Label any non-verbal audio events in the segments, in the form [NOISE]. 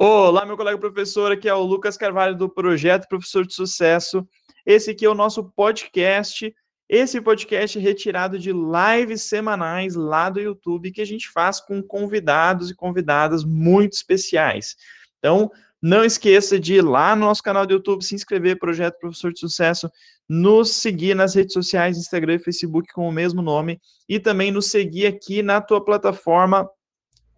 Olá, meu colega professor, aqui é o Lucas Carvalho do Projeto Professor de Sucesso. Esse aqui é o nosso podcast. Esse podcast é retirado de lives semanais lá do YouTube que a gente faz com convidados e convidadas muito especiais. Então, não esqueça de ir lá no nosso canal do YouTube, se inscrever, Projeto Professor de Sucesso, nos seguir nas redes sociais, Instagram e Facebook com o mesmo nome, e também nos seguir aqui na tua plataforma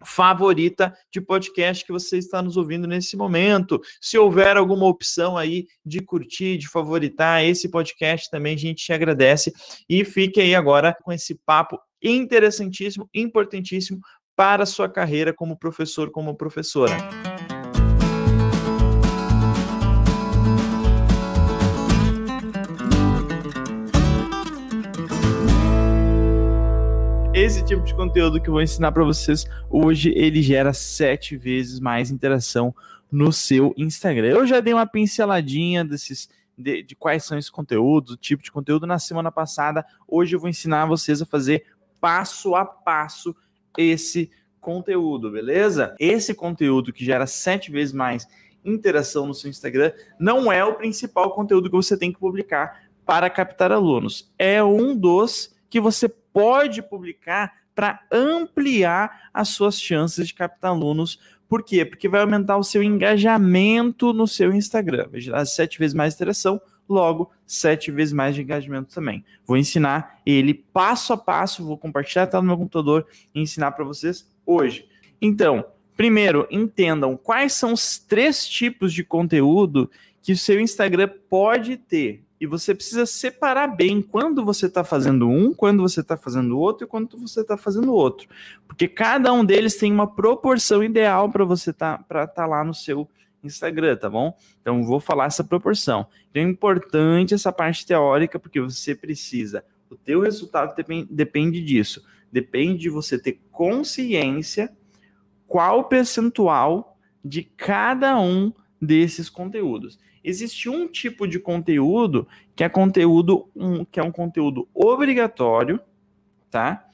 favorita de podcast que você está nos ouvindo nesse momento. Se houver alguma opção aí de curtir, de favoritar esse podcast também, a gente te agradece. E fique aí agora com esse papo interessantíssimo, importantíssimo para a sua carreira como professor, como professora. Esse tipo de conteúdo que eu vou ensinar para vocês hoje, ele gera sete vezes mais interação no seu Instagram. Eu já dei uma pinceladinha desses de, de, quais são esses conteúdos, o tipo de conteúdo na semana passada. Hoje eu vou ensinar vocês a fazer passo a passo esse conteúdo, beleza? Esse conteúdo que gera sete vezes mais interação no seu Instagram não é o principal conteúdo que você tem que publicar para captar alunos. É um dos que você pode publicar para ampliar as suas chances de captar alunos. Por quê? Porque vai aumentar o seu engajamento no seu Instagram. Veja, sete vezes mais interação, logo sete vezes mais de engajamento também. Vou ensinar ele passo a passo, vou compartilhar tá no meu computador e ensinar para vocês hoje. Então, primeiro, entendam quais são os três tipos de conteúdo que o seu Instagram pode ter e você precisa separar bem quando você está fazendo um, quando você está fazendo outro e quando você está fazendo outro. Porque cada um deles tem uma proporção ideal para você estar tá, tá lá no seu Instagram, tá bom? Então vou falar essa proporção. Então é importante essa parte teórica, porque você precisa. O teu resultado depende, depende disso. Depende de você ter consciência qual percentual de cada um desses conteúdos. Existe um tipo de conteúdo que é conteúdo um, que é um conteúdo obrigatório, tá?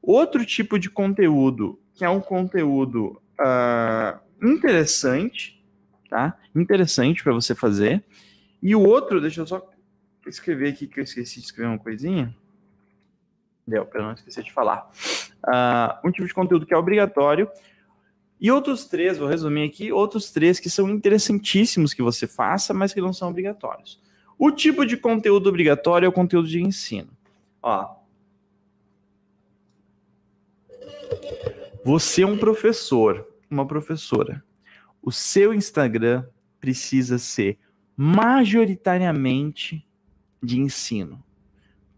Outro tipo de conteúdo que é um conteúdo uh, interessante, tá? Interessante para você fazer. E o outro, deixa eu só escrever aqui que eu esqueci de escrever uma coisinha. Deu, para não esquecer de falar. Uh, um tipo de conteúdo que é obrigatório e outros três, vou resumir aqui, outros três que são interessantíssimos que você faça, mas que não são obrigatórios. O tipo de conteúdo obrigatório é o conteúdo de ensino. Ó. Você é um professor, uma professora. O seu Instagram precisa ser majoritariamente de ensino,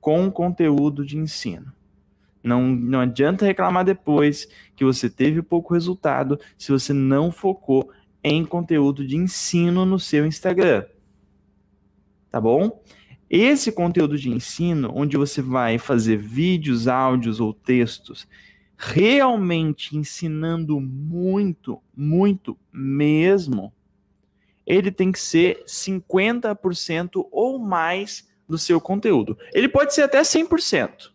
com conteúdo de ensino. Não, não adianta reclamar depois que você teve pouco resultado se você não focou em conteúdo de ensino no seu Instagram. Tá bom? Esse conteúdo de ensino, onde você vai fazer vídeos, áudios ou textos, realmente ensinando muito, muito mesmo, ele tem que ser 50% ou mais do seu conteúdo. Ele pode ser até 100%.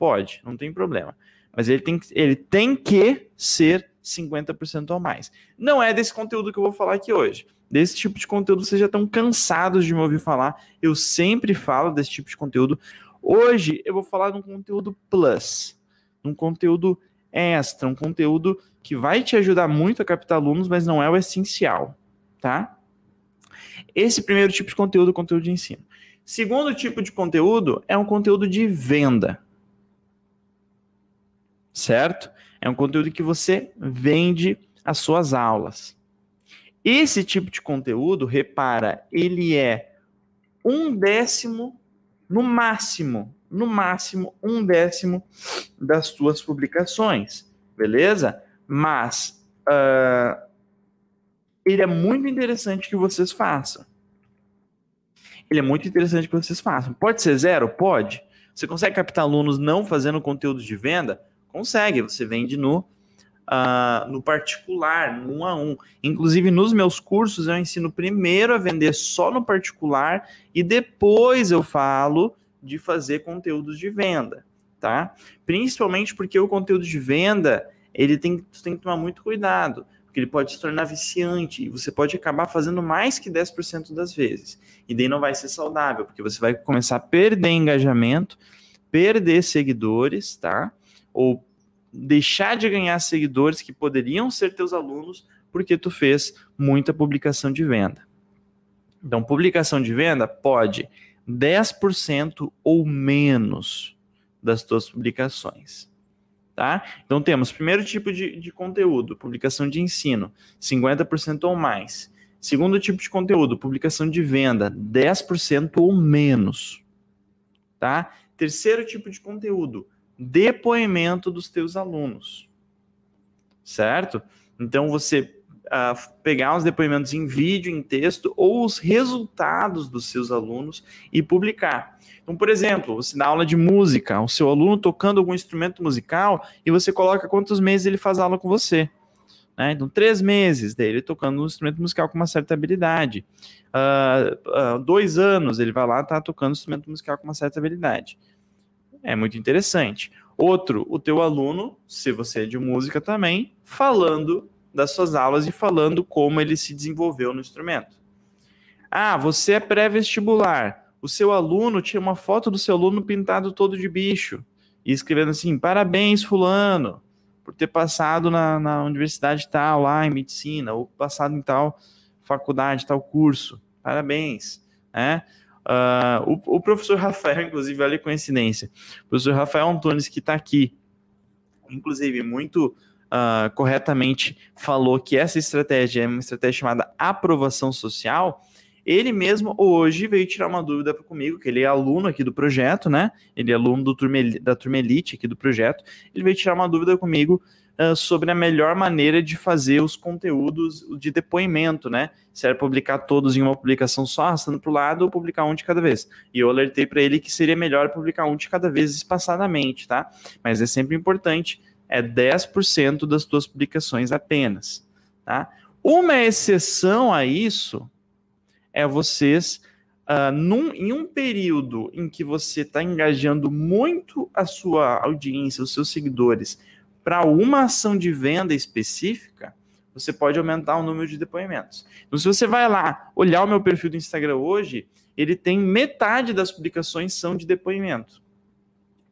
Pode, não tem problema. Mas ele tem, ele tem que ser 50% ou mais. Não é desse conteúdo que eu vou falar aqui hoje. Desse tipo de conteúdo vocês já estão cansados de me ouvir falar. Eu sempre falo desse tipo de conteúdo. Hoje eu vou falar de um conteúdo plus, um conteúdo extra, um conteúdo que vai te ajudar muito a captar alunos, mas não é o essencial, tá? Esse primeiro tipo de conteúdo é conteúdo de ensino. Segundo tipo de conteúdo é um conteúdo de venda certo? É um conteúdo que você vende as suas aulas. Esse tipo de conteúdo, repara, ele é um décimo, no máximo, no máximo, um décimo das suas publicações, beleza? Mas uh, ele é muito interessante que vocês façam. Ele é muito interessante que vocês façam. Pode ser zero? Pode. Você consegue captar alunos não fazendo conteúdo de venda? Consegue, você vende no, uh, no particular, no um a um. Inclusive, nos meus cursos, eu ensino primeiro a vender só no particular e depois eu falo de fazer conteúdos de venda, tá? Principalmente porque o conteúdo de venda, ele tem, tem que tomar muito cuidado. porque ele pode se tornar viciante e você pode acabar fazendo mais que 10% das vezes. E daí não vai ser saudável, porque você vai começar a perder engajamento, perder seguidores, tá? Ou deixar de ganhar seguidores que poderiam ser teus alunos porque tu fez muita publicação de venda. Então, publicação de venda pode 10% ou menos das tuas publicações. Tá? Então temos primeiro tipo de, de conteúdo, publicação de ensino, 50% ou mais. Segundo tipo de conteúdo, publicação de venda, 10% ou menos. Tá? Terceiro tipo de conteúdo, depoimento dos teus alunos. Certo? Então você uh, pegar os depoimentos em vídeo, em texto, ou os resultados dos seus alunos e publicar. Então, por exemplo, você dá aula de música, o seu aluno tocando algum instrumento musical e você coloca quantos meses ele faz aula com você. Né? Então, três meses dele tocando um instrumento musical com uma certa habilidade. Uh, uh, dois anos ele vai lá tá tocando um instrumento musical com uma certa habilidade. É muito interessante. Outro, o teu aluno, se você é de música também, falando das suas aulas e falando como ele se desenvolveu no instrumento. Ah, você é pré-vestibular o seu aluno tinha uma foto do seu aluno pintado todo de bicho e escrevendo assim: parabéns, Fulano, por ter passado na, na universidade tal, lá em medicina, ou passado em tal faculdade, tal curso. Parabéns. Né? Uh, o, o, professor Rafael, inclusive, olha a coincidência. O professor Rafael Antunes, que está aqui, inclusive, muito uh, corretamente falou que essa estratégia é uma estratégia chamada aprovação social ele mesmo hoje veio tirar uma dúvida comigo, que ele é aluno aqui do projeto, né? Ele é aluno do turma, da turma Elite aqui do projeto. Ele veio tirar uma dúvida comigo uh, sobre a melhor maneira de fazer os conteúdos de depoimento, né? Se era publicar todos em uma publicação só, arrastando para o lado, ou publicar um de cada vez. E eu alertei para ele que seria melhor publicar um de cada vez espaçadamente, tá? Mas é sempre importante, é 10% das tuas publicações apenas, tá? Uma exceção a isso é vocês, uh, num, em um período em que você está engajando muito a sua audiência, os seus seguidores, para uma ação de venda específica, você pode aumentar o número de depoimentos. Então, se você vai lá olhar o meu perfil do Instagram hoje, ele tem metade das publicações são de depoimento.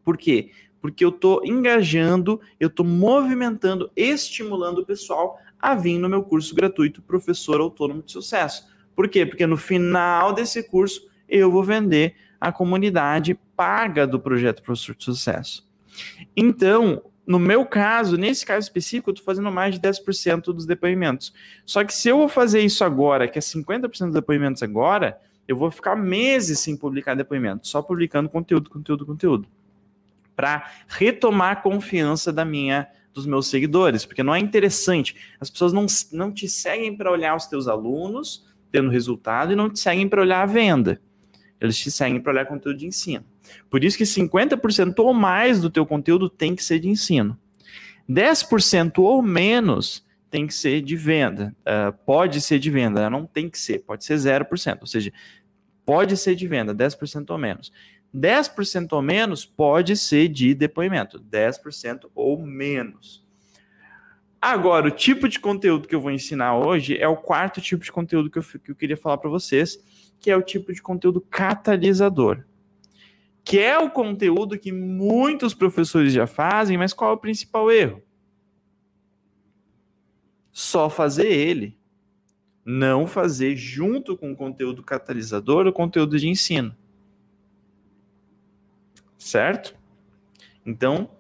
Por quê? Porque eu estou engajando, eu estou movimentando, estimulando o pessoal a vir no meu curso gratuito Professor Autônomo de Sucesso. Por quê? Porque no final desse curso eu vou vender a comunidade paga do projeto Professor de Sucesso. Então, no meu caso, nesse caso específico, eu estou fazendo mais de 10% dos depoimentos. Só que se eu vou fazer isso agora, que é 50% dos depoimentos agora, eu vou ficar meses sem publicar depoimento, só publicando conteúdo, conteúdo, conteúdo. Para retomar a confiança da minha dos meus seguidores, porque não é interessante. As pessoas não, não te seguem para olhar os teus alunos, tendo resultado e não te seguem para olhar a venda. Eles te seguem para olhar conteúdo de ensino. Por isso que 50% ou mais do teu conteúdo tem que ser de ensino. 10% ou menos tem que ser de venda. Uh, pode ser de venda, não tem que ser, pode ser 0%. Ou seja, pode ser de venda, 10% ou menos. 10% ou menos pode ser de depoimento, 10% ou menos. Agora, o tipo de conteúdo que eu vou ensinar hoje é o quarto tipo de conteúdo que eu, que eu queria falar para vocês, que é o tipo de conteúdo catalisador. Que é o conteúdo que muitos professores já fazem, mas qual é o principal erro? Só fazer ele. Não fazer junto com o conteúdo catalisador o conteúdo de ensino. Certo? Então,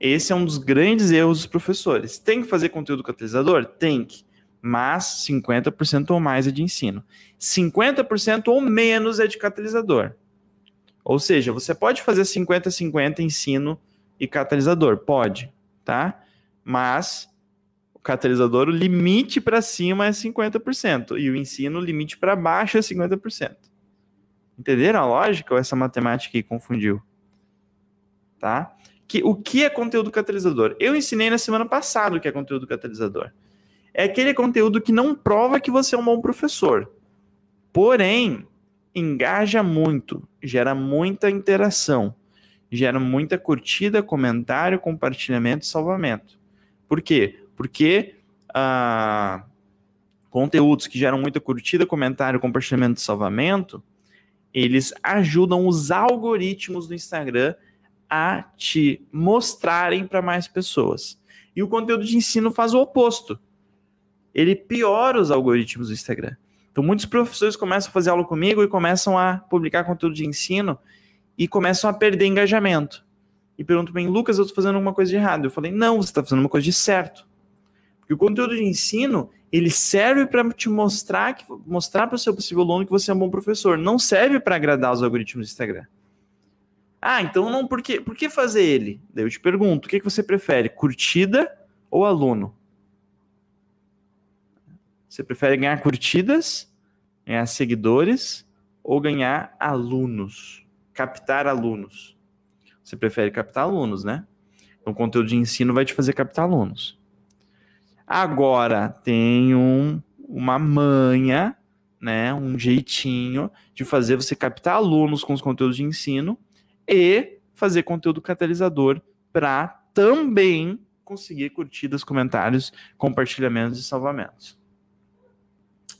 esse é um dos grandes erros dos professores. Tem que fazer conteúdo catalisador? Tem que. Mas 50% ou mais é de ensino. 50% ou menos é de catalisador. Ou seja, você pode fazer 50-50 ensino e catalisador. Pode, tá? Mas o catalisador, o limite para cima é 50%. E o ensino, o limite para baixo é 50%. Entenderam a lógica ou essa matemática aí confundiu? Tá? que o que é conteúdo catalisador? Eu ensinei na semana passada o que é conteúdo catalisador. É aquele conteúdo que não prova que você é um bom professor. Porém, engaja muito, gera muita interação, gera muita curtida, comentário, compartilhamento e salvamento. Por quê? Porque uh, conteúdos que geram muita curtida, comentário, compartilhamento e salvamento, eles ajudam os algoritmos do Instagram a te mostrarem para mais pessoas. E o conteúdo de ensino faz o oposto. Ele piora os algoritmos do Instagram. Então, muitos professores começam a fazer aula comigo e começam a publicar conteúdo de ensino e começam a perder engajamento. E perguntam para mim, Lucas, eu estou fazendo alguma coisa de errado. Eu falei, não, você está fazendo uma coisa de certo. Porque o conteúdo de ensino, ele serve para te mostrar que mostrar para o seu possível aluno que você é um bom professor. Não serve para agradar os algoritmos do Instagram. Ah, então não, por que, por que fazer ele? Daí eu te pergunto, o que, que você prefere, curtida ou aluno? Você prefere ganhar curtidas, ganhar seguidores ou ganhar alunos? Captar alunos. Você prefere captar alunos, né? Então, conteúdo de ensino vai te fazer captar alunos. Agora, tem um, uma manha, né? Um jeitinho de fazer você captar alunos com os conteúdos de ensino e fazer conteúdo catalisador para também conseguir curtidas, comentários, compartilhamentos e salvamentos.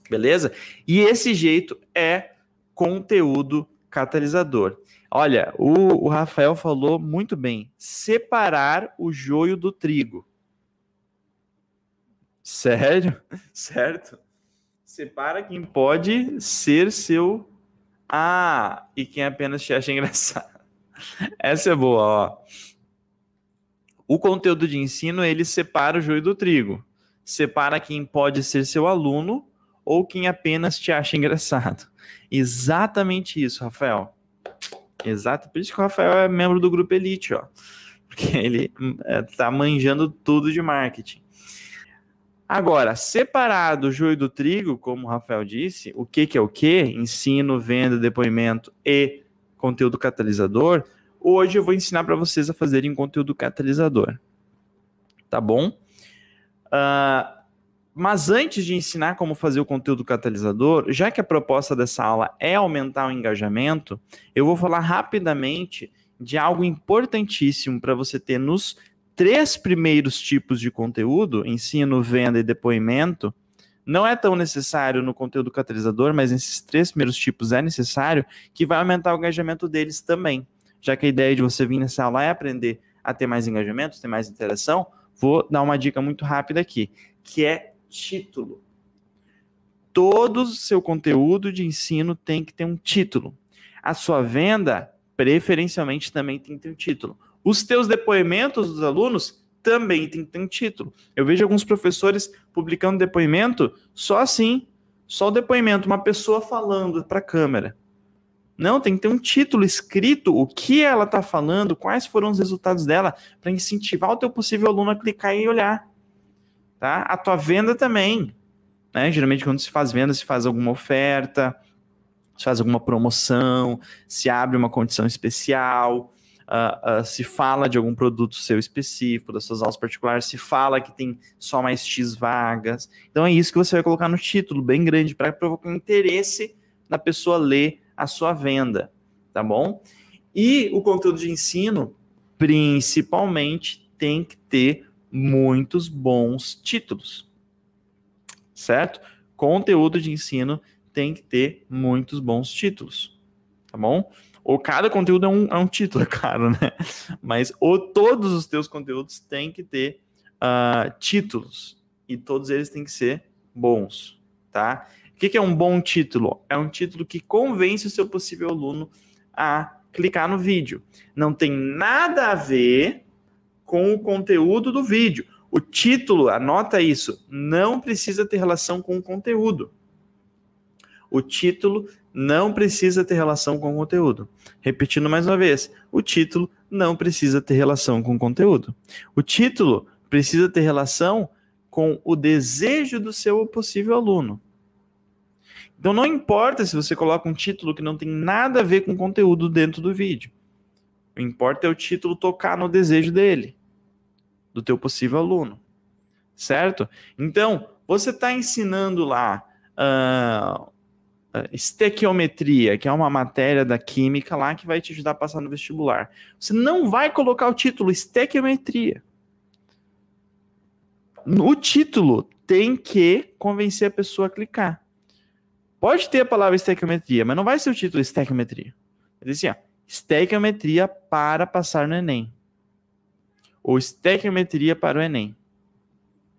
Beleza? E esse jeito é conteúdo catalisador. Olha, o, o, Rafael falou muito bem: separar o joio do trigo. Sério? [LAUGHS] Certo? Separa quem pode ser seu. Ah, e quem apenas te acha engraçado. [LAUGHS] Essa é boa, ó. O conteúdo de ensino, ele separa o joio do trigo. Separa quem pode ser seu aluno ou quem apenas te acha engraçado. [LAUGHS] Exatamente isso, Rafael. Exato, por isso que o Rafael é membro do grupo Elite, ó. Porque [LAUGHS] ele é, tá manjando tudo de marketing. Agora, separado o joio do trigo, como o Rafael disse, o que, que é o que? Ensino, venda, depoimento e conteúdo catalisador, hoje eu vou ensinar para vocês a fazerem conteúdo catalisador. Tá bom? Uh, mas antes de ensinar como fazer o conteúdo catalisador, já que a proposta dessa aula é aumentar o engajamento, eu vou falar rapidamente de algo importantíssimo para você ter nos três primeiros tipos de conteúdo: ensino, venda e depoimento não é tão necessário no conteúdo catalisador, mas nesses três primeiros tipos é necessário, que vai aumentar o engajamento deles também. Já que a ideia de você vir nessa aula é aprender a ter mais engajamento, ter mais interação, vou dar uma dica muito rápida aqui, que é título. Todo o seu conteúdo de ensino tem que ter um título. A sua venda, preferencialmente, também tem que ter um título. Os teus depoimentos dos alunos também tem que ter um título. Eu vejo alguns professores publicando depoimento só assim, só o depoimento, uma pessoa falando para a câmera. Não, tem que ter um título escrito, o que ela está falando, quais foram os resultados dela, para incentivar o teu possível aluno a clicar e olhar. Tá? A tua venda também. Né? Geralmente, quando se faz venda, se faz alguma oferta, se faz alguma promoção, se abre uma condição especial, uh, uh, se fala de algum produto seu específico, das suas aulas particulares, se fala que tem só mais X vagas. Então é isso que você vai colocar no título, bem grande, para provocar interesse na pessoa ler a sua venda, tá bom? E o conteúdo de ensino, principalmente, tem que ter muitos bons títulos, certo? Conteúdo de ensino tem que ter muitos bons títulos, tá bom? ou cada conteúdo é um, é um título, [LAUGHS] é claro, né? Mas ou todos os teus conteúdos têm que ter uh, títulos e todos eles têm que ser bons, tá? O que, que é um bom título? É um título que convence o seu possível aluno a clicar no vídeo. Não tem nada a ver com o conteúdo do vídeo. O título, anota isso, não precisa ter relação com o conteúdo. O título não precisa ter relação com o conteúdo. Repetindo mais uma vez, o título não precisa ter relação com o conteúdo. O título precisa ter relação com o desejo do seu possível aluno. Então não importa se você coloca um título que não tem nada a ver com o conteúdo dentro do vídeo. O que importa é o título tocar no desejo dele, do teu possível aluno. Certo? Então, você está ensinando lá uh, estequiometria, que é uma matéria da química lá que vai te ajudar a passar no vestibular. Você não vai colocar o título estequiometria. No título tem que convencer a pessoa a clicar. Pode ter a palavra estequiometria, mas não vai ser o título estequiometria. Ele diz assim, estequiometria para passar no Enem. Ou estequiometria para o Enem.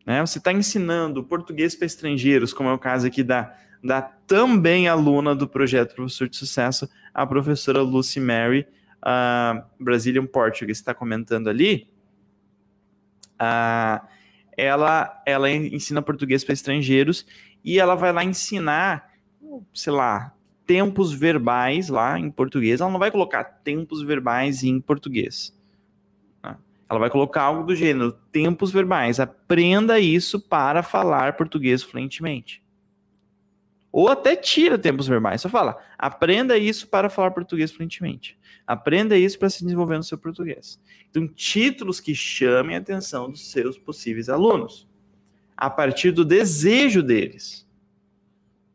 Né? Você está ensinando português para estrangeiros, como é o caso aqui da, da também aluna do projeto Professor de Sucesso, a professora Lucy Mary, uh, Brazilian Portuguese, está comentando ali. Uh, ela, ela ensina português para estrangeiros e ela vai lá ensinar, sei lá, tempos verbais lá em português. Ela não vai colocar tempos verbais em português. Ela vai colocar algo do gênero tempos verbais. Aprenda isso para falar português fluentemente. Ou até tira tempos verbais. Só fala, aprenda isso para falar português fluentemente. Aprenda isso para se desenvolver no seu português. Então, títulos que chamem a atenção dos seus possíveis alunos. A partir do desejo deles.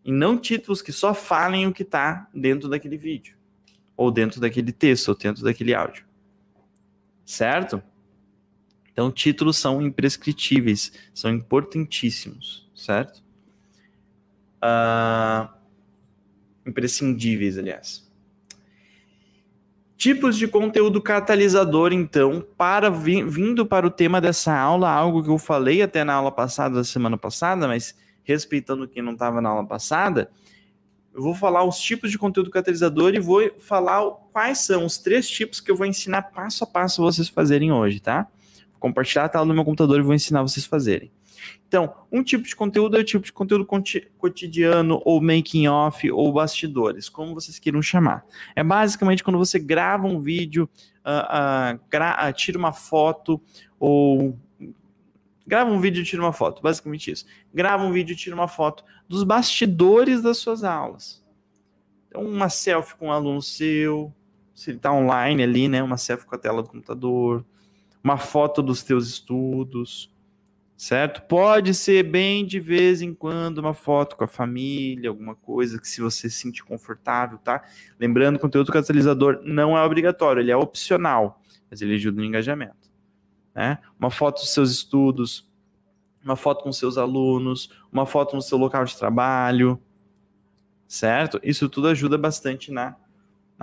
E não títulos que só falem o que está dentro daquele vídeo. Ou dentro daquele texto, ou dentro daquele áudio. Certo? Então, títulos são imprescritíveis, são importantíssimos, certo? uh, imprescindíveis, aliás. Tipos de conteúdo catalisador, então, para vindo para o tema dessa aula, algo que eu falei até na aula passada, da semana passada, mas respeitando quem não estava na aula passada, eu vou falar os tipos de conteúdo catalisador e vou falar quais são os três tipos que eu vou ensinar passo a passo vocês fazerem hoje, tá? Compartilhar a tela no meu computador e vou ensinar vocês a fazerem. Então, um tipo de conteúdo é o tipo de conteúdo cotidiano, ou making off, ou bastidores, como vocês queiram chamar. É basicamente quando você grava um vídeo, uh, uh, gra uh, tira uma foto, ou grava um vídeo e tira uma foto, basicamente isso. Grava um vídeo e tira uma foto dos bastidores das suas aulas. Então, uma selfie com um aluno seu, se ele está online ali, né? Uma selfie com a tela do computador, uma foto dos teus estudos, certo? Pode ser bem de vez em quando uma foto com a família, alguma coisa que se você se sentir confortável, tá? Lembrando, conteúdo catalisador não é obrigatório, ele é opcional, mas ele ajuda no engajamento, né? Uma foto dos seus estudos, uma foto com seus alunos, uma foto no seu local de trabalho, certo? Isso tudo ajuda bastante na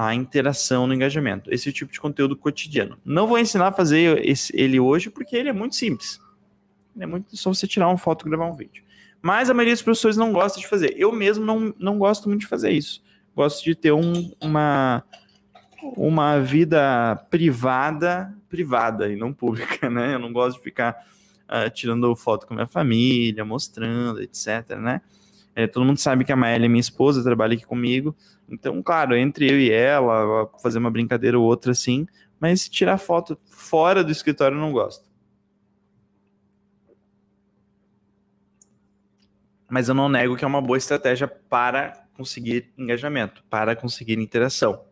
a interação no engajamento. Esse é tipo de conteúdo cotidiano. Não vou ensinar a fazer esse, ele hoje porque ele é muito simples. É muito só você tirar uma foto e gravar um vídeo. Mas a maioria dos professores não gosta de fazer. Eu mesmo não, não gosto muito de fazer isso. Gosto de ter um, uma, uma vida privada, privada e não pública, né? Eu não gosto de ficar uh, tirando foto com a minha família, mostrando, etc, né? É, todo mundo sabe que a Maélia é minha esposa, trabalha aqui comigo. Então, claro, entre eu e ela, fazer uma brincadeira ou outra assim, mas tirar foto fora do escritório eu não gosto. mas eu não nego que é uma boa estratégia para conseguir engajamento, para conseguir interação.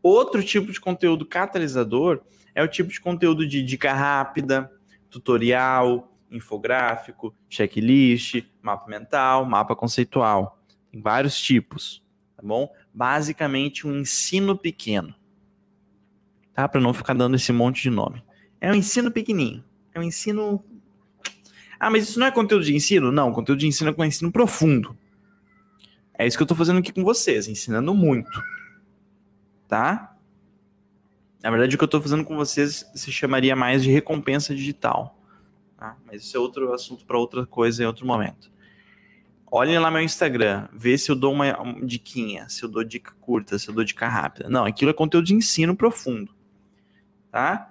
Outro tipo de conteúdo catalisador é o tipo de conteúdo de dica rápida, tutorial, infográfico, checklist, mapa mental, mapa conceitual. Tem vários tipos, tá bom? Basicamente um ensino pequeno. Tá? Para não ficar dando esse monte de nome. É um ensino pequenininho. É um ensino ah, mas isso não é conteúdo de ensino? Não, conteúdo de ensino é com ensino profundo. É isso que eu estou fazendo aqui com vocês, ensinando muito. Tá? Na verdade, o que eu estou fazendo com vocês se chamaria mais de recompensa digital. Tá? Mas isso é outro assunto para outra coisa em outro momento. Olhem lá meu Instagram, vê se eu dou uma, diquinha, se eu dou dica curta, se eu dou dica rápida. Não, aquilo é conteúdo de ensino profundo. Tá?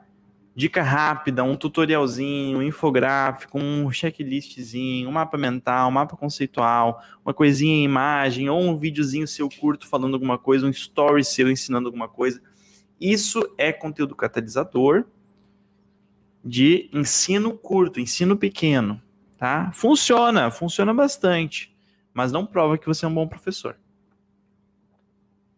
dica rápida, um tutorialzinho, um infográfico, um checklistzinho, um mapa mental, um mapa conceitual, uma coisinha em imagem, ou um videozinho seu curto falando alguma coisa, um story seu ensinando alguma coisa. Isso é conteúdo catalisador de ensino curto, ensino pequeno, tá? Funciona, funciona bastante, mas não prova que você é um bom professor.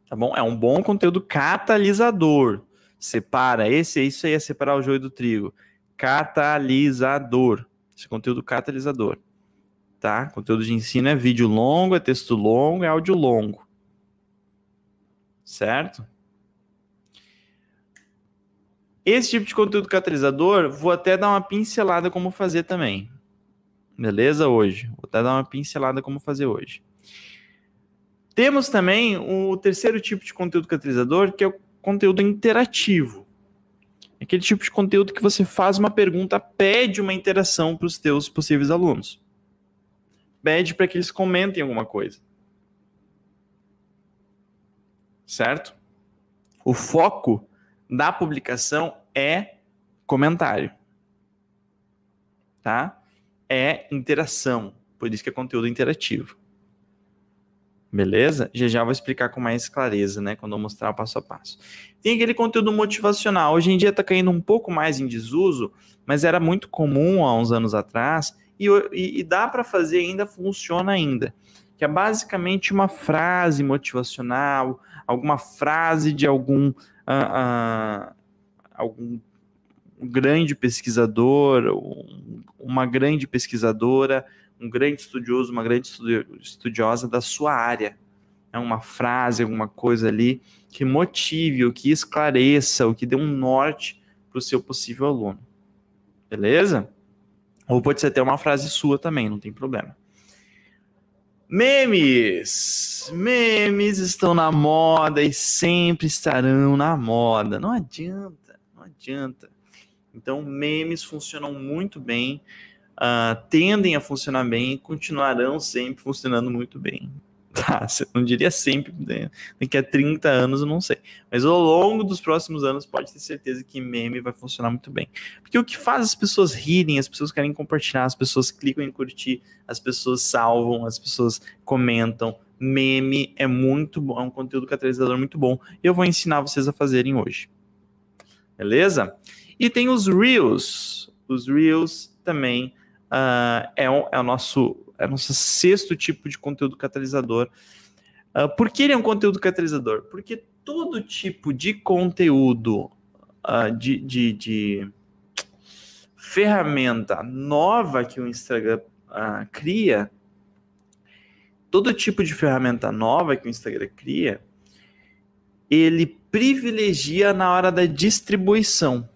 Tá bom? É um bom conteúdo catalisador separa. Esse, isso aí é separar o joio do trigo. Catalisador. Esse conteúdo catalisador. Tá? Conteúdo de ensino é vídeo longo, é texto longo, é áudio longo. Certo? Esse tipo de conteúdo catalisador, vou até dar uma pincelada como fazer também. Beleza? Hoje. Vou até dar uma pincelada como fazer hoje. Temos também o terceiro tipo de conteúdo catalisador, que é o conteúdo interativo. Aquele tipo de conteúdo que você faz uma pergunta, pede uma interação para os teus possíveis alunos. Pede para que eles comentem alguma coisa. Certo? O foco da publicação é comentário. Tá? É interação. Por isso que é conteúdo interativo. Beleza? Já já vou explicar com mais clareza, né? Quando eu mostrar o passo a passo. Tem aquele conteúdo motivacional. Hoje em dia está caindo um pouco mais em desuso, mas era muito comum há uns anos atrás e, e, e dá para fazer ainda, funciona ainda. Que é basicamente uma frase motivacional, alguma frase de algum, uh, uh, algum grande pesquisador, uma grande pesquisadora um grande estudioso, uma grande estudiosa da sua área. É uma frase, alguma coisa ali que motive, ou que esclareça, ou que dê um norte para o seu possível aluno. Beleza? Ou pode ser até uma frase sua também, não tem problema. Memes! Memes estão na moda e sempre estarão na moda. Não adianta, não adianta. Então, memes funcionam muito bem uh, tendem a funcionar bem e continuarão sempre funcionando muito bem. [LAUGHS] Tá, não diria sempre, né? daqui a 30 anos eu não sei. Mas ao longo dos próximos anos pode ter certeza que meme vai funcionar muito bem. Porque o que faz as pessoas rirem, as pessoas querem compartilhar, as pessoas clicam em curtir, as pessoas salvam, as pessoas comentam. Meme é muito bom, é um conteúdo catalisador muito bom. E eu vou ensinar vocês a fazerem hoje. Beleza? E tem os Reels. Os Reels também uh, é, um, é, o nosso, é o nosso sexto tipo de conteúdo catalisador. Uh, por que ele é um conteúdo catalisador? Porque todo tipo de conteúdo uh, de, de, de, ferramenta nova que o Instagram uh, cria, todo tipo de ferramenta nova que o Instagram cria, ele privilegia na hora da distribuição.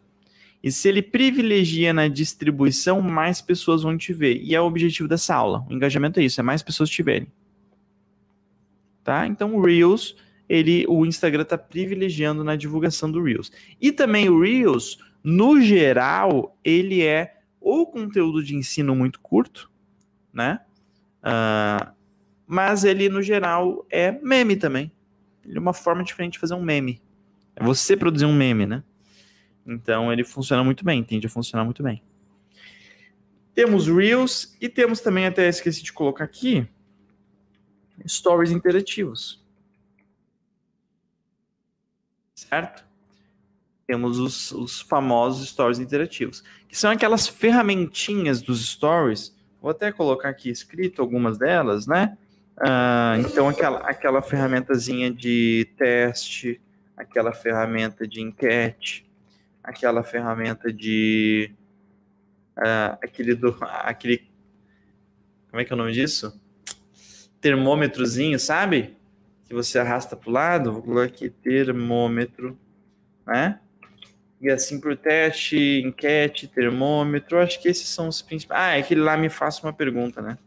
E se ele privilegia na distribuição, mais pessoas vão te ver. E é o objetivo dessa aula. O engajamento é isso, é mais pessoas te verem. Tá? Então o Reels, ele, o Instagram está privilegiando na divulgação do Reels. E também o Reels, no geral, ele é ou conteúdo de ensino muito curto, né? Uh, mas ele, no geral, é meme também. Ele é uma forma diferente de fazer um meme. É você produzir um meme, né? Então ele funciona muito bem, tende a funcionar muito bem. Temos Reels e temos também, até esqueci de colocar aqui, Stories interativos. Certo? Temos os, os famosos Stories interativos, que são aquelas ferramentinhas dos Stories. Vou até colocar aqui escrito algumas delas, né? Ah, então, aquela, aquela ferramentazinha de teste, aquela ferramenta de enquete, aquela ferramenta de. Uh, aquele do. Aquele. Como é que é o nome disso? Termômetrozinho, sabe? Que você arrasta para o lado. Vou colocar aqui termômetro, né? E assim por teste, enquete, termômetro. Acho que esses são os principais. Ah, é aquele lá me faça uma pergunta, né?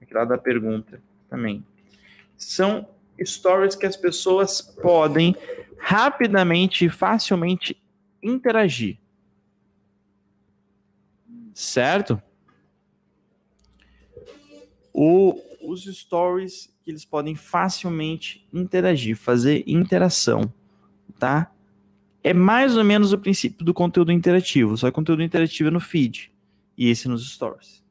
Aquele lá da pergunta também. São stories que as pessoas podem rapidamente e facilmente interagir. Certo? O, os stories que eles podem facilmente interagir, fazer interação, tá? É mais ou menos o princípio do conteúdo interativo, só que conteúdo interativo é no feed e esse nos stories.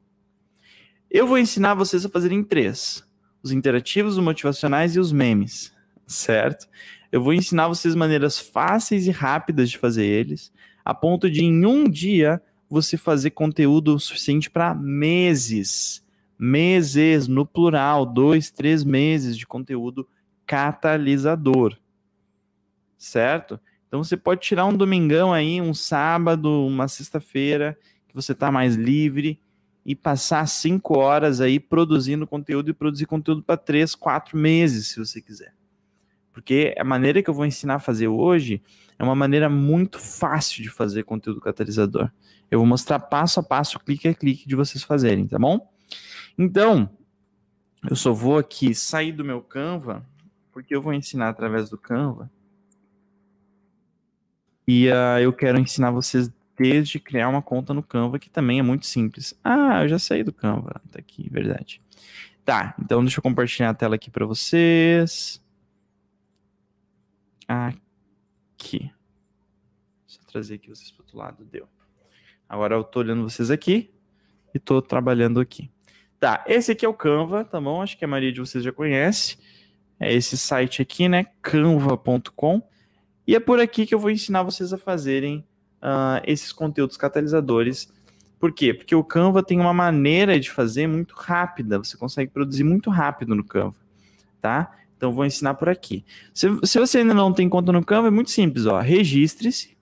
Eu vou ensinar vocês a fazerem três: os interativos, os motivacionais e os memes, certo? Eu vou ensinar vocês maneiras fáceis e rápidas de fazer eles, a ponto de em um dia você fazer conteúdo suficiente para meses. Meses, no plural, dois, três meses de conteúdo catalisador. Certo? Então você pode tirar um domingão aí, um sábado, uma sexta-feira, que você está mais livre e passar cinco horas aí produzindo conteúdo e produzir conteúdo para três, quatro meses, se você quiser. Porque a maneira que eu vou ensinar a fazer hoje é uma maneira muito fácil de fazer conteúdo catalisador. Eu vou mostrar passo a passo, clique a clique de vocês fazerem, tá bom? Então, eu só vou aqui sair do meu Canva, porque eu vou ensinar através do Canva. E uh, eu quero ensinar vocês desde criar uma conta no Canva, que também é muito simples. Ah, eu já saí do Canva, tá aqui, verdade. Tá, então deixa eu compartilhar a tela aqui para vocês. Aqui. Deixa eu trazer aqui vocês para outro lado, deu. Agora eu tô olhando vocês aqui e tô trabalhando aqui. Tá, esse aqui é o Canva, tá bom? Acho que a maioria de vocês já conhece. É esse site aqui, né? canva.com. E é por aqui que eu vou ensinar vocês a fazerem uh, esses conteúdos catalisadores. Por quê? Porque o Canva tem uma maneira de fazer muito rápida. Você consegue produzir muito rápido no Canva, tá? Então vou ensinar por aqui. Se, se você ainda não tem conta no Canva, é muito simples, ó. Registre-se,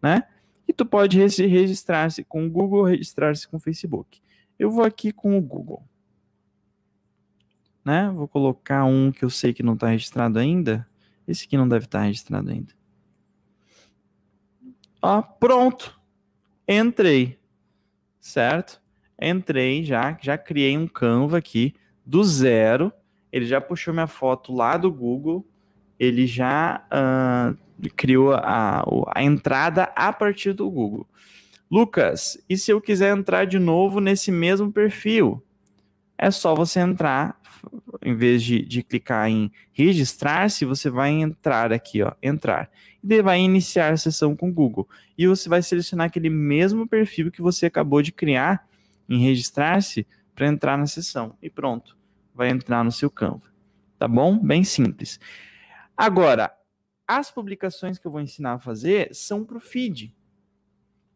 né? E tu pode registrar-se com o Google, registrar-se com o Facebook. Eu vou aqui com o Google. Né? Vou colocar um que eu sei que não está registrado ainda. Esse aqui não deve estar tá registrado ainda. Ó, pronto. Entrei. Certo? Entrei já, já criei um Canva aqui do zero. Ele já puxou minha foto lá do Google. Ele já uh, criou a, a entrada a partir do Google. Lucas, e se eu quiser entrar de novo nesse mesmo perfil? É só você entrar, em vez de, de clicar em registrar-se, você vai entrar aqui, ó, entrar. E daí vai iniciar a sessão com o Google. E você vai selecionar aquele mesmo perfil que você acabou de criar em registrar-se para entrar na sessão. E pronto, vai entrar no seu Canva. Tá bom? Bem simples. Agora, as publicações que eu vou ensinar a fazer são para o feed,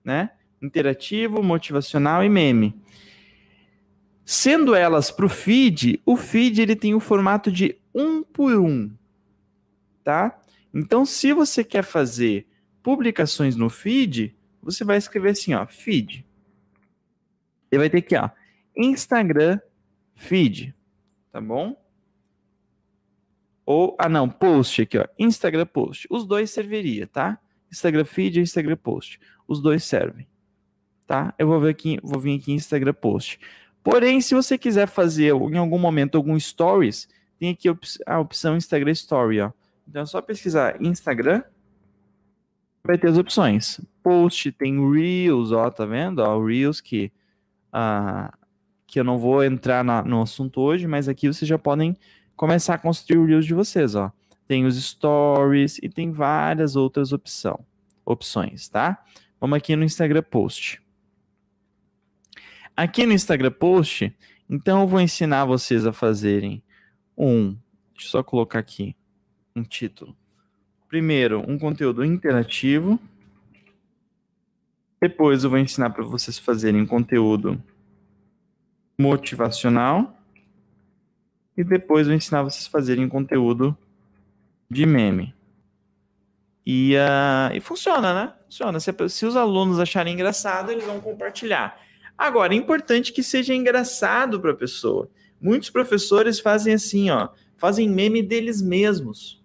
né? interativo, motivacional e meme. Sendo elas para o feed, o feed ele tem o formato de um por um, tá? Então, se você quer fazer publicações no feed, você vai escrever assim, ó, feed. E vai ter aqui, ó, Instagram feed, tá bom? Ou, ah não, post aqui, ó, Instagram post. Os dois serviria, tá? Instagram feed e Instagram post. Os dois servem tá? Eu vou, ver aqui, vou vir aqui em Instagram Post. Porém, se você quiser fazer em algum momento algum stories, tem aqui a opção Instagram Story, ó. Então é só pesquisar Instagram, vai ter as opções. Post, tem Reels, ó, tá vendo? Ó, Reels que, uh, que eu não vou entrar na, no assunto hoje, mas aqui vocês já podem começar a construir o Reels de vocês, ó. Tem os Stories e tem várias outras opção, opções, tá? Vamos aqui no Instagram Post. Aqui no Instagram Post, então eu vou ensinar vocês a fazerem um, deixa eu só colocar aqui um título. Primeiro, um conteúdo interativo. Depois eu vou ensinar para vocês fazerem conteúdo motivacional. E depois eu ensinar vocês fazerem conteúdo de meme. E, uh, e funciona, né? Funciona. Se, se os alunos acharem engraçado, eles vão compartilhar. Agora, é importante que seja engraçado para a pessoa. Muitos professores fazem assim, ó, fazem meme deles mesmos.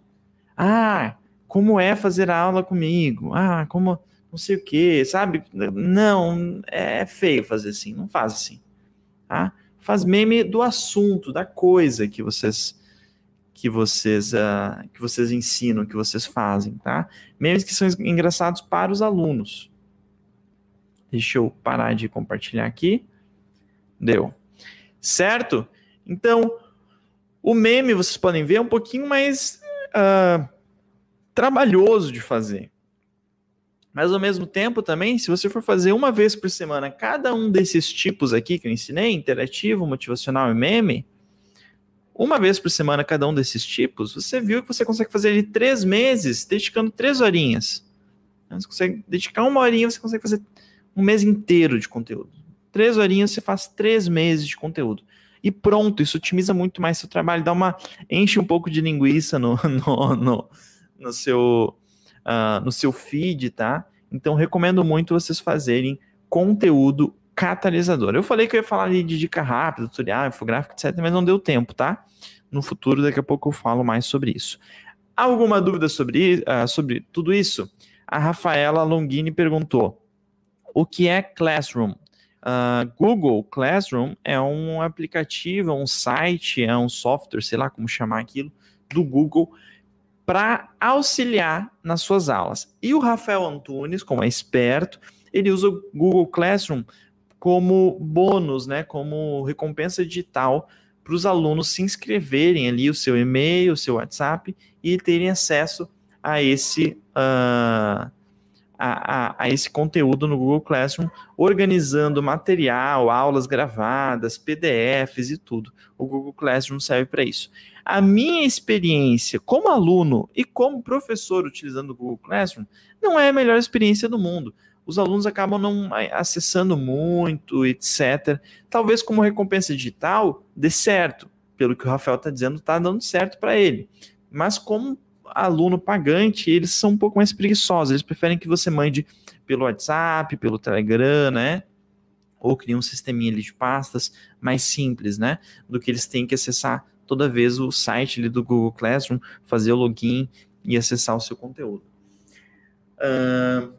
Ah, como é fazer aula comigo? Ah, como não sei o que, sabe? Não, é feio fazer assim, não faz assim, tá? Faz meme do assunto, da coisa que vocês que vocês uh, que vocês ensinam, que vocês fazem, tá? Memes que são engraçados para os alunos. Deixa eu parar de compartilhar aqui. Deu. Certo? Então, o meme, vocês podem ver, é um pouquinho mais uh, trabalhoso de fazer. Mas ao mesmo tempo também, se você for fazer uma vez por semana cada um desses tipos aqui que eu ensinei, interativo, motivacional e meme, uma vez por semana cada um desses tipos, você viu que você consegue fazer ele três meses, dedicando três horinhas. Você consegue dedicar uma horinha, você consegue fazer um mês inteiro de conteúdo. Três horinhas você faz três meses de conteúdo. E pronto, isso otimiza muito mais seu trabalho, dá uma. enche um pouco de linguiça no, [LAUGHS] no, no, no seu, uh, no seu feed, tá? Então recomendo muito vocês fazerem conteúdo catalisador. Eu falei que eu ia falar de dica rápida, tutorial, infográfico, etc., mas não deu tempo, tá? No futuro, daqui a pouco eu falo mais sobre isso. Alguma dúvida sobre, uh, sobre tudo isso? A Rafaela Longini perguntou: o que é Classroom. Uh, Google Classroom é um aplicativo, é um site, é um software, sei lá como chamar aquilo, do Google para auxiliar nas suas aulas. E o Rafael Antunes, como é esperto, ele usa o Google Classroom como bônus, né, como recompensa digital para os alunos se inscreverem ali o seu e-mail, o seu WhatsApp e terem acesso a esse uh, a, a, a, esse conteúdo no Google Classroom, organizando material, aulas gravadas, PDFs e tudo. O Google Classroom serve para isso. A minha experiência como aluno e como professor utilizando o Google Classroom não é a melhor experiência do mundo. Os alunos acabam não acessando muito, etc. Talvez como recompensa digital dê certo. Pelo que o Rafael está dizendo, está dando certo para ele. Mas como aluno pagante, eles são um pouco mais preguiçosos. Eles preferem que você mande pelo WhatsApp, pelo Telegram, né? Ou crie um sisteminha de pastas mais simples, né? Do que eles têm que acessar toda vez o site do Google Classroom, fazer o login e acessar o seu conteúdo. Uh,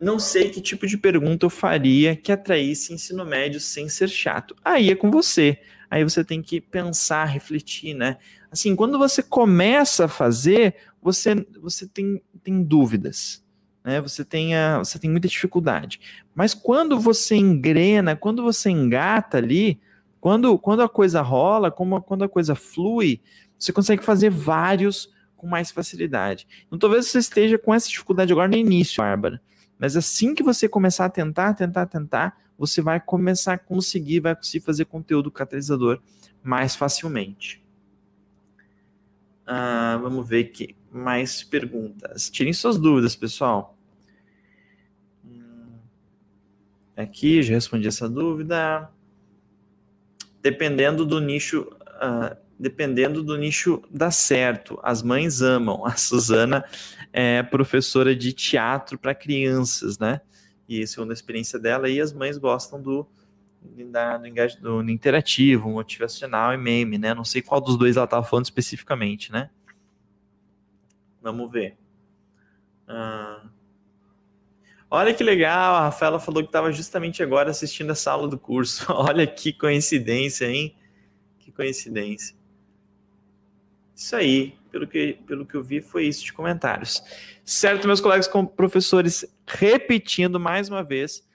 não sei que tipo de pergunta eu faria que atraísse ensino médio sem ser chato. Aí é com você. Aí você tem que pensar, refletir, né? Assim, quando você começa a fazer, você, você tem, tem dúvidas. Né? Você, tem a, você tem muita dificuldade. Mas quando você engrena, quando você engata ali, quando, quando a coisa rola, como, quando a coisa flui, você consegue fazer vários com mais facilidade. Então, talvez você esteja com essa dificuldade agora no início, Bárbara. Mas assim que você começar a tentar, tentar, tentar, você vai começar a conseguir, vai conseguir fazer conteúdo catalisador mais facilmente. Ah, vamos ver aqui mais perguntas. Tirem suas dúvidas, pessoal. Hum, aqui, já respondi essa dúvida dependendo do nicho, uh, dependendo do nicho dá certo. As mães amam. A Suzana é professora de teatro para crianças, né? E segundo a experiência dela, e as mães gostam do, da, do, do, interativo, motivacional e meme, né? Não sei qual dos dois ela estava falando especificamente, né? Vamos ver. Uh, Olha que legal, a Rafaela falou que estava justamente agora assistindo essa aula do curso. [LAUGHS] Olha que coincidência, hein? Que coincidência. Isso aí, pelo que, pelo que eu vi, foi isso de comentários. Certo, meus colegas com professores, repetindo mais uma vez,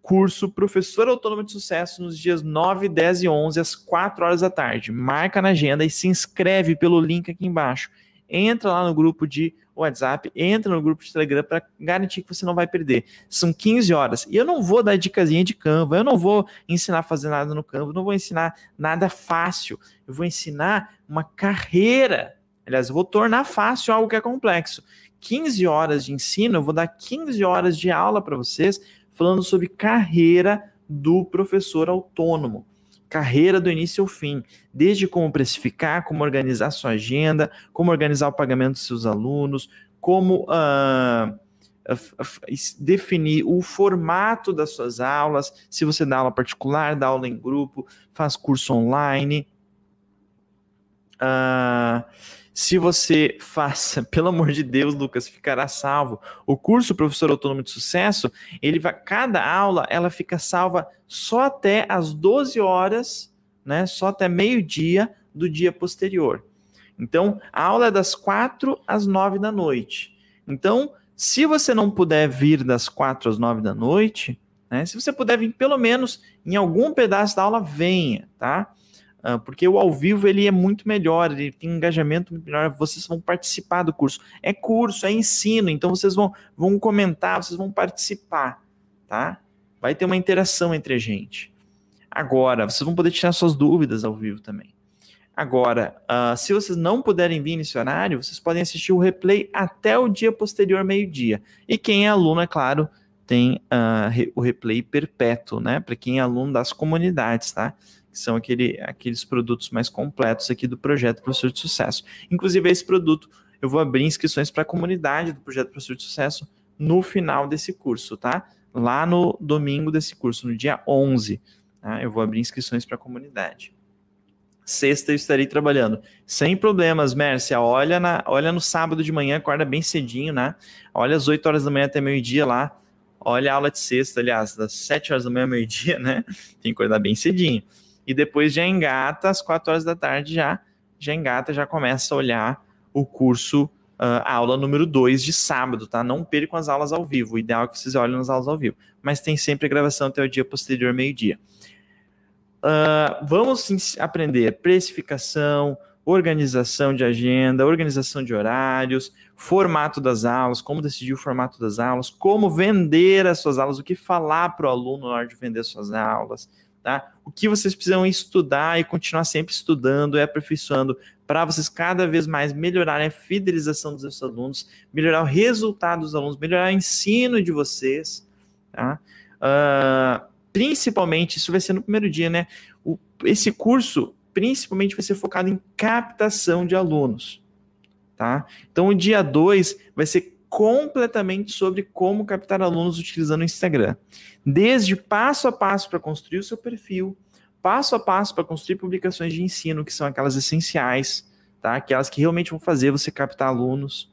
curso Professor Autônomo de Sucesso nos dias 9, 10 e 11, às 4 horas da tarde. Marca na agenda e se inscreve pelo link aqui embaixo. Entra lá no grupo de WhatsApp, entra no grupo de Telegram para garantir que você não vai perder. São 15 horas. E eu não vou dar dicasinha de Canva, eu não vou ensinar a fazer nada no Canva, não vou ensinar nada fácil. Eu vou ensinar uma carreira. Aliás, eu vou tornar fácil algo que é complexo. 15 horas de ensino, eu vou dar 15 horas de aula para vocês falando sobre carreira do professor autônomo carreira do início ao fim, desde como precificar, como organizar sua agenda, como organizar o pagamento dos seus alunos, como uh, definir o formato das suas aulas, se você dá aula particular, dá aula em grupo, faz curso online. Uh, se você faça, [LAUGHS] pelo amor de Deus, Lucas, ficará salvo. O curso Professor Autônomo de Sucesso, ele vai, cada aula, ela fica salva só até as 12 horas, né? Só até meio-dia do dia posterior. Então, a aula é das 4 às 9 da noite. Então, se você não puder vir das 4 às 9 da noite, né? Se você puder vir pelo menos em algum pedaço da aula, venha, tá? Ah, porque o ao vivo ele é muito melhor, ele tem engajamento muito melhor, vocês vão participar do curso. É curso, é ensino, então vocês vão, vão comentar, vocês vão participar, tá? Vai ter uma interação entre a gente. Agora, vocês vão poder tirar suas dúvidas ao vivo também. Agora, uh, se vocês não puderem vir nesse horário, vocês podem assistir o replay até o dia posterior, meio-dia. E quem é aluno, é claro, tem uh, o replay perpétuo, né? Para quem é aluno das comunidades, tá? Que são aquele, aqueles produtos mais completos aqui do projeto Professor de Sucesso. Inclusive, esse produto eu vou abrir inscrições para a comunidade do projeto Professor de Sucesso no final desse curso, tá? Lá no domingo desse curso, no dia 11, tá? eu vou abrir inscrições para a comunidade. Sexta eu estarei trabalhando. Sem problemas, Mércia. Olha, na, olha no sábado de manhã, acorda bem cedinho, né? Olha às 8 horas da manhã até meio-dia lá olha a aula de sexta, aliás, das 7 horas da manhã, meio-dia, né? Tem que acordar bem cedinho. E depois já engata, às 4 horas da tarde já, já engata, já começa a olhar o curso, uh, aula número 2 de sábado, tá? Não percam as aulas ao vivo. O ideal é que vocês olhem nas aulas ao vivo. Mas tem sempre a gravação até o dia posterior, meio-dia. Uh, vamos aprender precificação, organização de agenda, organização de horários, formato das aulas, como decidir o formato das aulas, como vender as suas aulas, o que falar para o aluno na hora de vender as suas aulas, tá? O que vocês precisam estudar e continuar sempre estudando e aperfeiçoando para vocês cada vez mais melhorarem a fidelização dos seus alunos, melhorar o resultado dos alunos, melhorar o ensino de vocês, tá? Uh, principalmente, isso vai ser no primeiro dia, né? O, esse curso principalmente vai ser focado em captação de alunos, tá? Então, o dia 2 vai ser completamente sobre como captar alunos utilizando o Instagram. Desde passo a passo para construir o seu perfil, passo a passo para construir publicações de ensino, que são aquelas essenciais, tá? Aquelas que realmente vão fazer você captar alunos.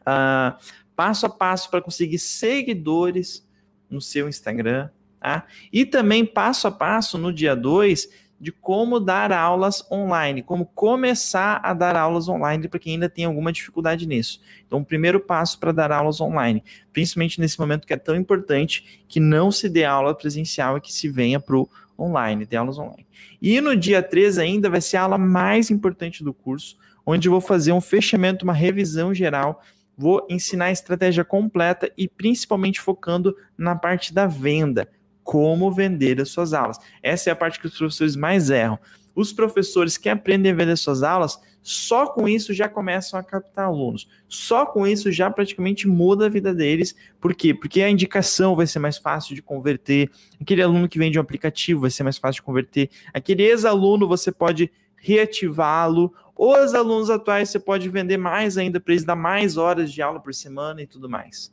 Uh, passo a passo para conseguir seguidores no seu Instagram, tá? E também passo a passo no dia 2 de como dar aulas online, como começar a dar aulas online para quem ainda tem alguma dificuldade nisso. Então, o primeiro passo para dar aulas online, principalmente nesse momento que é tão importante, que não se dê aula presencial e que se venha para o online, dê aulas online. E no dia 3 ainda vai ser a aula mais importante do curso, onde eu vou fazer um fechamento, uma revisão geral vou ensinar a estratégia completa e principalmente focando na parte da venda, como vender as suas aulas. Essa é a parte que os professores mais erram. Os professores que aprendem a vender suas aulas, só com isso já começam a captar alunos. Só com isso já praticamente muda a vida deles. Por quê? Porque a indicação vai ser mais fácil de converter. Aquele aluno que vende um aplicativo vai ser mais fácil de converter. Aquele ex-aluno você pode reativá-lo. Os alunos atuais você pode vender mais ainda para eles dar mais horas de aula por semana e tudo mais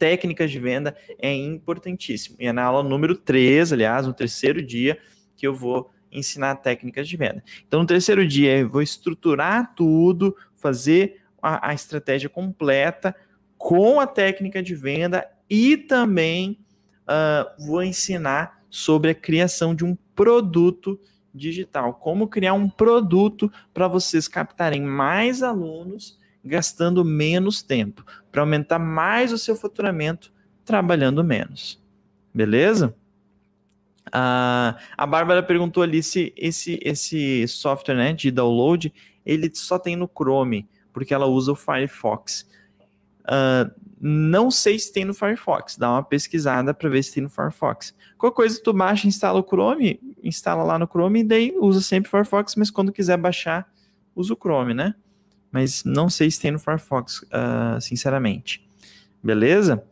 técnicas de venda é importantíssimo. E é na aula número 3, aliás, no terceiro dia, que eu vou ensinar técnicas de venda. Então, no terceiro dia, eu vou estruturar tudo, fazer a, a estratégia completa com a técnica de venda e também uh, vou ensinar sobre a criação de um produto digital. Como criar um produto para vocês captarem mais alunos gastando menos tempo, para aumentar mais o seu faturamento trabalhando menos. Beleza? Ah, a Bárbara perguntou ali se esse, esse software né, de download ele só tem no Chrome, porque ela usa o Firefox. Uh, não sei se tem no Firefox, dá uma pesquisada para ver se tem no Firefox. Qualquer coisa, tu baixa, instala o Chrome, instala lá no Chrome e daí usa sempre o Firefox, mas quando quiser baixar, usa o Chrome, né? Mas não sei se tem no Firefox, uh, sinceramente. Beleza?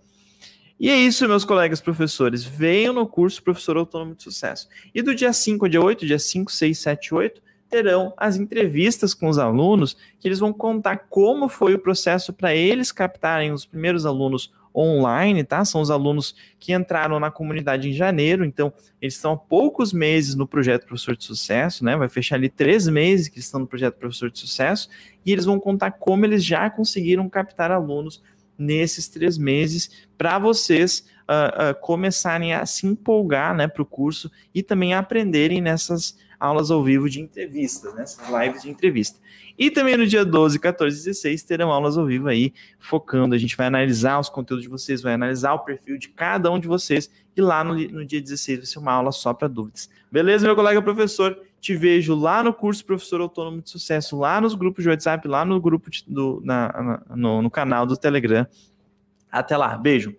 E é isso, meus colegas professores. Venham no curso Professor Autônomo de Sucesso. E do dia 5 ao dia 8, dia 5, 6, 7 8, terão as entrevistas com os alunos, que eles vão contar como foi o processo para eles captarem os primeiros alunos online, tá? São os alunos que entraram na comunidade em janeiro, então eles estão há poucos meses no projeto Professor de Sucesso, né? Vai fechar ali três meses que estão no projeto Professor de Sucesso, e eles vão contar como eles já conseguiram captar alunos nesses três meses para vocês uh, uh, começarem a se empolgar né, para o curso e também aprenderem nessas aulas ao vivo de entrevistas, nessas lives de entrevista. E também no dia 12, 14 e 16 terão aulas ao vivo aí, focando. A gente vai analisar os conteúdos de vocês, vai analisar o perfil de cada um de vocês. E lá no, no dia 16 vai ser uma aula só para dúvidas. Beleza, meu colega professor? Te vejo lá no curso Professor Autônomo de Sucesso, lá nos grupos de WhatsApp, lá no grupo de, do, na, na, no, no canal do Telegram. Até lá, beijo.